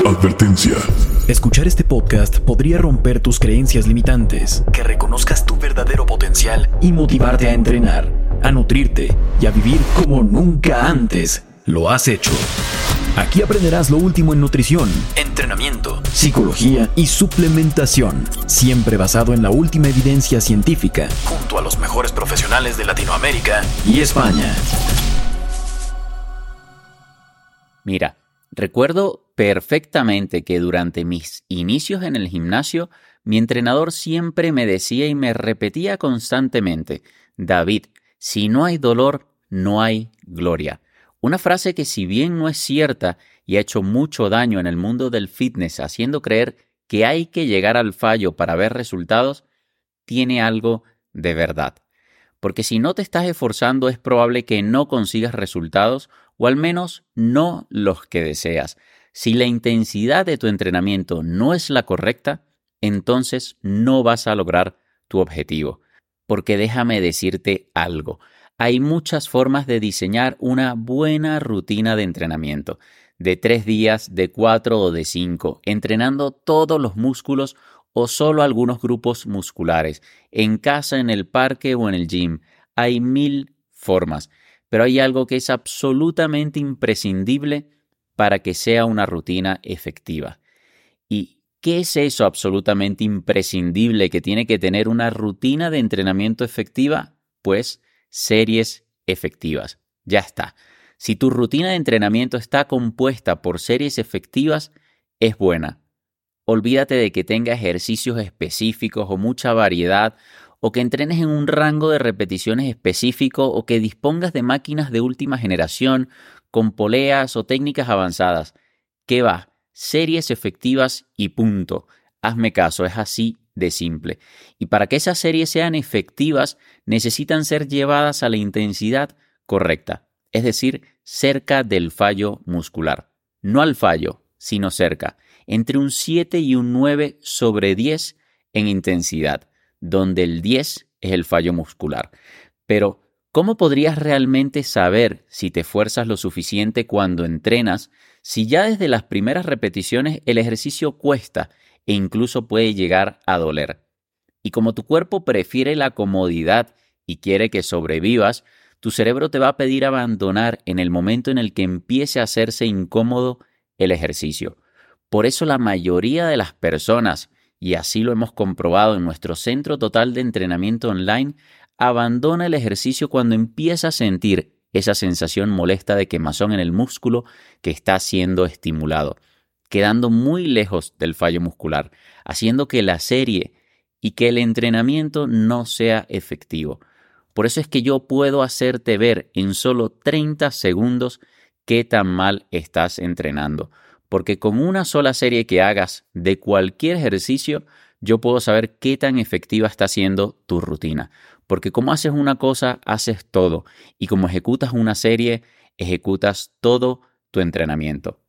Advertencia. Escuchar este podcast podría romper tus creencias limitantes, que reconozcas tu verdadero potencial y motivarte a entrenar, a nutrirte y a vivir como nunca antes lo has hecho. Aquí aprenderás lo último en nutrición, entrenamiento, psicología y suplementación, siempre basado en la última evidencia científica, junto a los mejores profesionales de Latinoamérica y España. Mira, recuerdo perfectamente que durante mis inicios en el gimnasio, mi entrenador siempre me decía y me repetía constantemente, David, si no hay dolor, no hay gloria. Una frase que si bien no es cierta y ha hecho mucho daño en el mundo del fitness haciendo creer que hay que llegar al fallo para ver resultados, tiene algo de verdad. Porque si no te estás esforzando es probable que no consigas resultados o al menos no los que deseas. Si la intensidad de tu entrenamiento no es la correcta, entonces no vas a lograr tu objetivo. Porque déjame decirte algo, hay muchas formas de diseñar una buena rutina de entrenamiento, de tres días, de cuatro o de cinco, entrenando todos los músculos o solo algunos grupos musculares, en casa, en el parque o en el gym. Hay mil formas, pero hay algo que es absolutamente imprescindible para que sea una rutina efectiva. ¿Y qué es eso absolutamente imprescindible que tiene que tener una rutina de entrenamiento efectiva? Pues series efectivas. Ya está. Si tu rutina de entrenamiento está compuesta por series efectivas, es buena. Olvídate de que tenga ejercicios específicos o mucha variedad, o que entrenes en un rango de repeticiones específico, o que dispongas de máquinas de última generación, con poleas o técnicas avanzadas. ¿Qué va? Series efectivas y punto. Hazme caso, es así de simple. Y para que esas series sean efectivas, necesitan ser llevadas a la intensidad correcta, es decir, cerca del fallo muscular. No al fallo, sino cerca, entre un 7 y un 9 sobre 10 en intensidad, donde el 10 es el fallo muscular. Pero, ¿cómo podrías realmente saber si te fuerzas lo suficiente cuando entrenas si ya desde las primeras repeticiones el ejercicio cuesta e incluso puede llegar a doler. Y como tu cuerpo prefiere la comodidad y quiere que sobrevivas, tu cerebro te va a pedir abandonar en el momento en el que empiece a hacerse incómodo el ejercicio. Por eso la mayoría de las personas, y así lo hemos comprobado en nuestro centro total de entrenamiento online, abandona el ejercicio cuando empieza a sentir esa sensación molesta de quemazón en el músculo que está siendo estimulado quedando muy lejos del fallo muscular, haciendo que la serie y que el entrenamiento no sea efectivo. Por eso es que yo puedo hacerte ver en solo 30 segundos qué tan mal estás entrenando. Porque con una sola serie que hagas de cualquier ejercicio, yo puedo saber qué tan efectiva está siendo tu rutina. Porque como haces una cosa, haces todo. Y como ejecutas una serie, ejecutas todo tu entrenamiento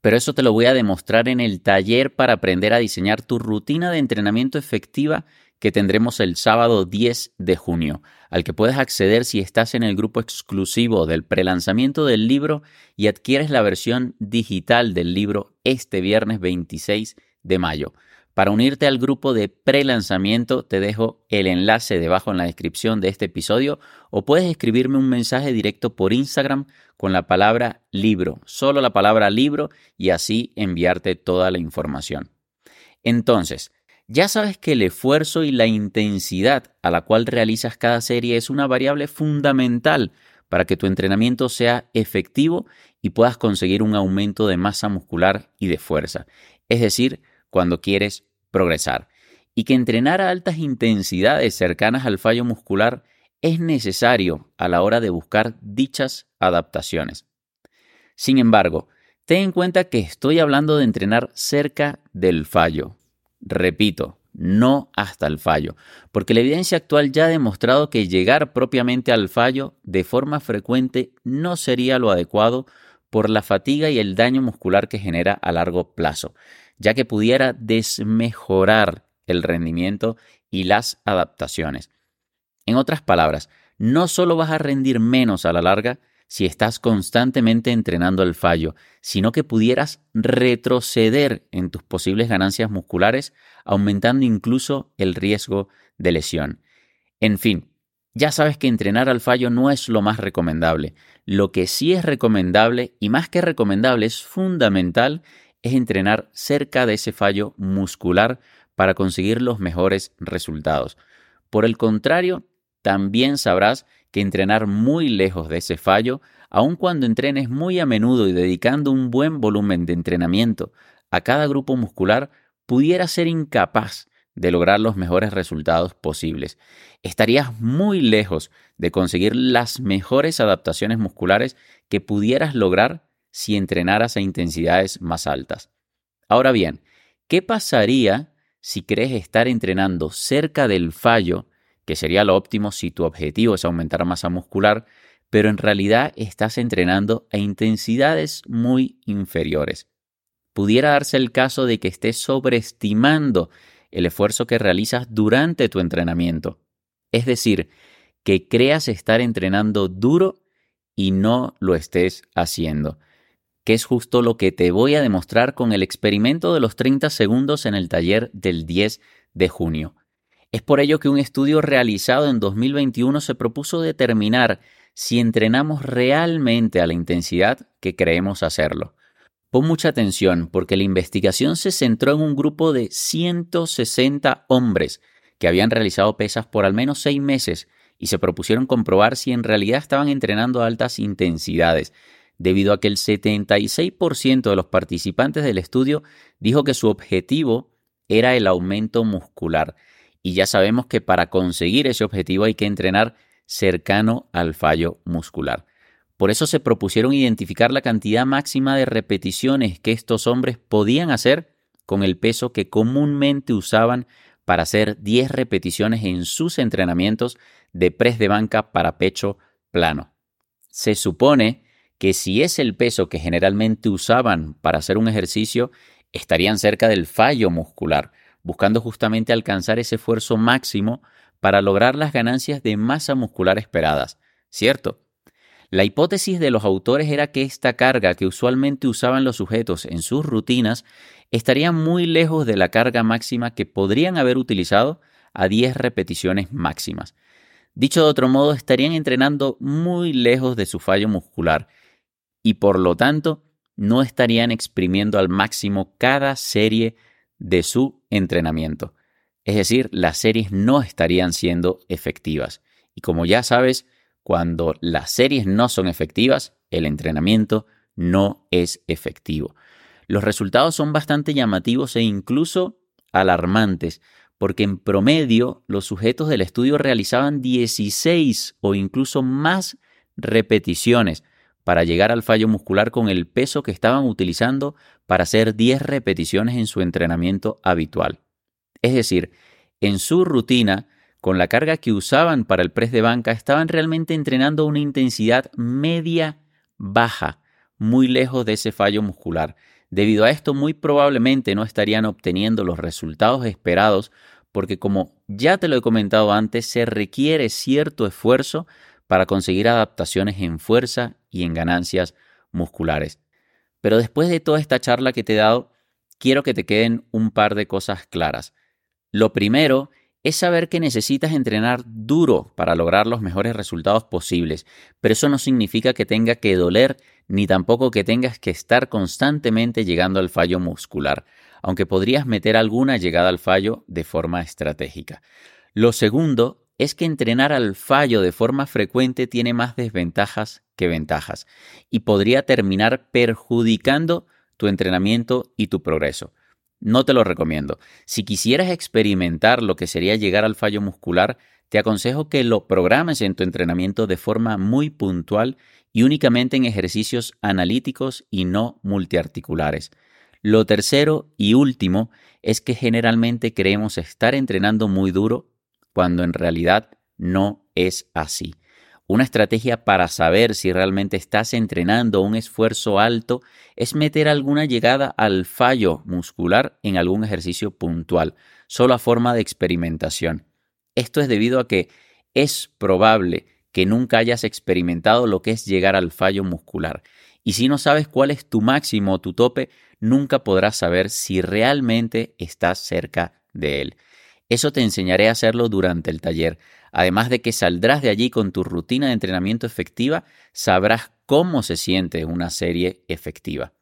pero eso te lo voy a demostrar en el taller para aprender a diseñar tu rutina de entrenamiento efectiva que tendremos el sábado 10 de junio, al que puedes acceder si estás en el grupo exclusivo del prelanzamiento del libro y adquieres la versión digital del libro este viernes 26 de mayo. Para unirte al grupo de pre-lanzamiento te dejo el enlace debajo en la descripción de este episodio o puedes escribirme un mensaje directo por Instagram con la palabra libro, solo la palabra libro y así enviarte toda la información. Entonces, ya sabes que el esfuerzo y la intensidad a la cual realizas cada serie es una variable fundamental para que tu entrenamiento sea efectivo y puedas conseguir un aumento de masa muscular y de fuerza. Es decir, cuando quieres progresar y que entrenar a altas intensidades cercanas al fallo muscular es necesario a la hora de buscar dichas adaptaciones. Sin embargo, Ten en cuenta que estoy hablando de entrenar cerca del fallo. Repito, no hasta el fallo, porque la evidencia actual ya ha demostrado que llegar propiamente al fallo de forma frecuente no sería lo adecuado por la fatiga y el daño muscular que genera a largo plazo, ya que pudiera desmejorar el rendimiento y las adaptaciones. En otras palabras, no solo vas a rendir menos a la larga si estás constantemente entrenando el fallo, sino que pudieras retroceder en tus posibles ganancias musculares, aumentando incluso el riesgo de lesión. En fin, ya sabes que entrenar al fallo no es lo más recomendable. Lo que sí es recomendable, y más que recomendable, es fundamental, es entrenar cerca de ese fallo muscular para conseguir los mejores resultados. Por el contrario, también sabrás que entrenar muy lejos de ese fallo, aun cuando entrenes muy a menudo y dedicando un buen volumen de entrenamiento a cada grupo muscular, pudiera ser incapaz de lograr los mejores resultados posibles. Estarías muy lejos de conseguir las mejores adaptaciones musculares que pudieras lograr si entrenaras a intensidades más altas. Ahora bien, ¿qué pasaría si crees estar entrenando cerca del fallo, que sería lo óptimo si tu objetivo es aumentar masa muscular, pero en realidad estás entrenando a intensidades muy inferiores. Pudiera darse el caso de que estés sobreestimando el esfuerzo que realizas durante tu entrenamiento. Es decir, que creas estar entrenando duro y no lo estés haciendo que es justo lo que te voy a demostrar con el experimento de los 30 segundos en el taller del 10 de junio. Es por ello que un estudio realizado en 2021 se propuso determinar si entrenamos realmente a la intensidad que creemos hacerlo. Pon mucha atención porque la investigación se centró en un grupo de 160 hombres que habían realizado pesas por al menos seis meses y se propusieron comprobar si en realidad estaban entrenando a altas intensidades, debido a que el 76% de los participantes del estudio dijo que su objetivo era el aumento muscular. Y ya sabemos que para conseguir ese objetivo hay que entrenar cercano al fallo muscular. Por eso se propusieron identificar la cantidad máxima de repeticiones que estos hombres podían hacer con el peso que comúnmente usaban para hacer 10 repeticiones en sus entrenamientos de press de banca para pecho plano. Se supone que si es el peso que generalmente usaban para hacer un ejercicio, estarían cerca del fallo muscular, buscando justamente alcanzar ese esfuerzo máximo para lograr las ganancias de masa muscular esperadas, ¿cierto? La hipótesis de los autores era que esta carga que usualmente usaban los sujetos en sus rutinas estaría muy lejos de la carga máxima que podrían haber utilizado a 10 repeticiones máximas. Dicho de otro modo, estarían entrenando muy lejos de su fallo muscular y por lo tanto no estarían exprimiendo al máximo cada serie de su entrenamiento. Es decir, las series no estarían siendo efectivas. Y como ya sabes, cuando las series no son efectivas, el entrenamiento no es efectivo. Los resultados son bastante llamativos e incluso alarmantes, porque en promedio los sujetos del estudio realizaban 16 o incluso más repeticiones para llegar al fallo muscular con el peso que estaban utilizando para hacer 10 repeticiones en su entrenamiento habitual. Es decir, en su rutina, con la carga que usaban para el press de banca, estaban realmente entrenando una intensidad media baja, muy lejos de ese fallo muscular. Debido a esto, muy probablemente no estarían obteniendo los resultados esperados porque como ya te lo he comentado antes, se requiere cierto esfuerzo para conseguir adaptaciones en fuerza y en ganancias musculares. Pero después de toda esta charla que te he dado, quiero que te queden un par de cosas claras. Lo primero es saber que necesitas entrenar duro para lograr los mejores resultados posibles, pero eso no significa que tenga que doler ni tampoco que tengas que estar constantemente llegando al fallo muscular, aunque podrías meter alguna llegada al fallo de forma estratégica. Lo segundo es que entrenar al fallo de forma frecuente tiene más desventajas que ventajas y podría terminar perjudicando tu entrenamiento y tu progreso. No te lo recomiendo. Si quisieras experimentar lo que sería llegar al fallo muscular, te aconsejo que lo programes en tu entrenamiento de forma muy puntual y únicamente en ejercicios analíticos y no multiarticulares. Lo tercero y último es que generalmente creemos estar entrenando muy duro cuando en realidad no es así. Una estrategia para saber si realmente estás entrenando un esfuerzo alto es meter alguna llegada al fallo muscular en algún ejercicio puntual, solo a forma de experimentación. Esto es debido a que es probable que nunca hayas experimentado lo que es llegar al fallo muscular. Y si no sabes cuál es tu máximo o tu tope, nunca podrás saber si realmente estás cerca de él. Eso te enseñaré a hacerlo durante el taller. Además de que saldrás de allí con tu rutina de entrenamiento efectiva, sabrás cómo se siente una serie efectiva.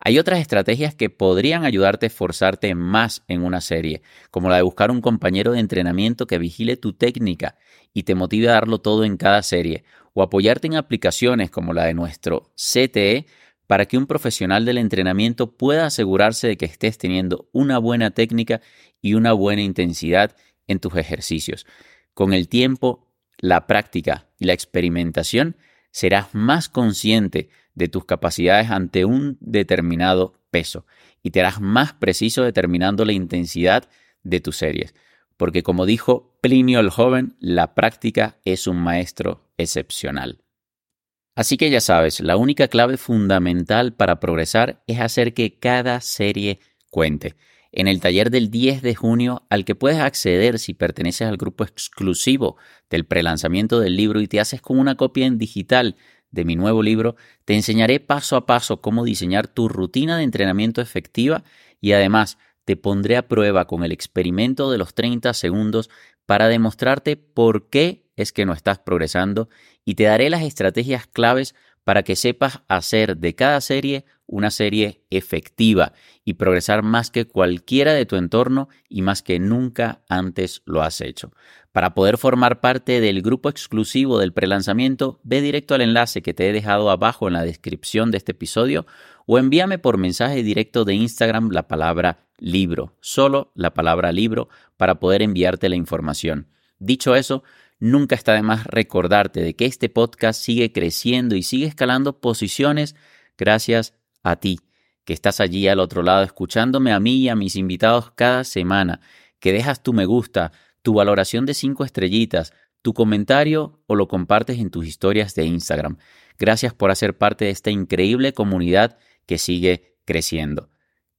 Hay otras estrategias que podrían ayudarte a esforzarte más en una serie, como la de buscar un compañero de entrenamiento que vigile tu técnica y te motive a darlo todo en cada serie, o apoyarte en aplicaciones como la de nuestro CTE para que un profesional del entrenamiento pueda asegurarse de que estés teniendo una buena técnica y una buena intensidad en tus ejercicios. Con el tiempo, la práctica y la experimentación, serás más consciente de tus capacidades ante un determinado peso y te harás más preciso determinando la intensidad de tus series. Porque como dijo Plinio el joven, la práctica es un maestro excepcional. Así que ya sabes, la única clave fundamental para progresar es hacer que cada serie cuente. En el taller del 10 de junio, al que puedes acceder si perteneces al grupo exclusivo del prelanzamiento del libro y te haces con una copia en digital de mi nuevo libro, te enseñaré paso a paso cómo diseñar tu rutina de entrenamiento efectiva y además te pondré a prueba con el experimento de los 30 segundos para demostrarte por qué es que no estás progresando y te daré las estrategias claves para que sepas hacer de cada serie una serie efectiva y progresar más que cualquiera de tu entorno y más que nunca antes lo has hecho. Para poder formar parte del grupo exclusivo del prelanzamiento, ve directo al enlace que te he dejado abajo en la descripción de este episodio o envíame por mensaje directo de Instagram la palabra libro, solo la palabra libro, para poder enviarte la información. Dicho eso, nunca está de más recordarte de que este podcast sigue creciendo y sigue escalando posiciones gracias a ti, que estás allí al otro lado escuchándome a mí y a mis invitados cada semana, que dejas tu me gusta, tu valoración de cinco estrellitas, tu comentario o lo compartes en tus historias de Instagram. Gracias por hacer parte de esta increíble comunidad que sigue creciendo.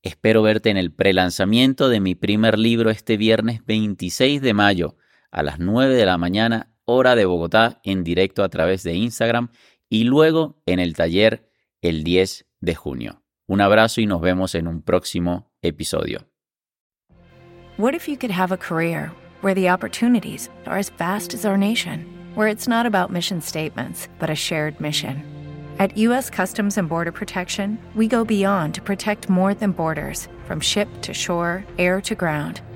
Espero verte en el prelanzamiento de mi primer libro este viernes 26 de mayo a las 9 de la mañana, hora de Bogotá, en directo a través de Instagram y luego en el taller el 10 de junio. Un abrazo y nos vemos en un próximo episodio. What if you could have a career where the opportunities are as vast as our nation, where it's not about mission statements, but a shared mission? At U.S. Customs and Border Protection, we go beyond to protect more than borders from ship to shore, air to ground.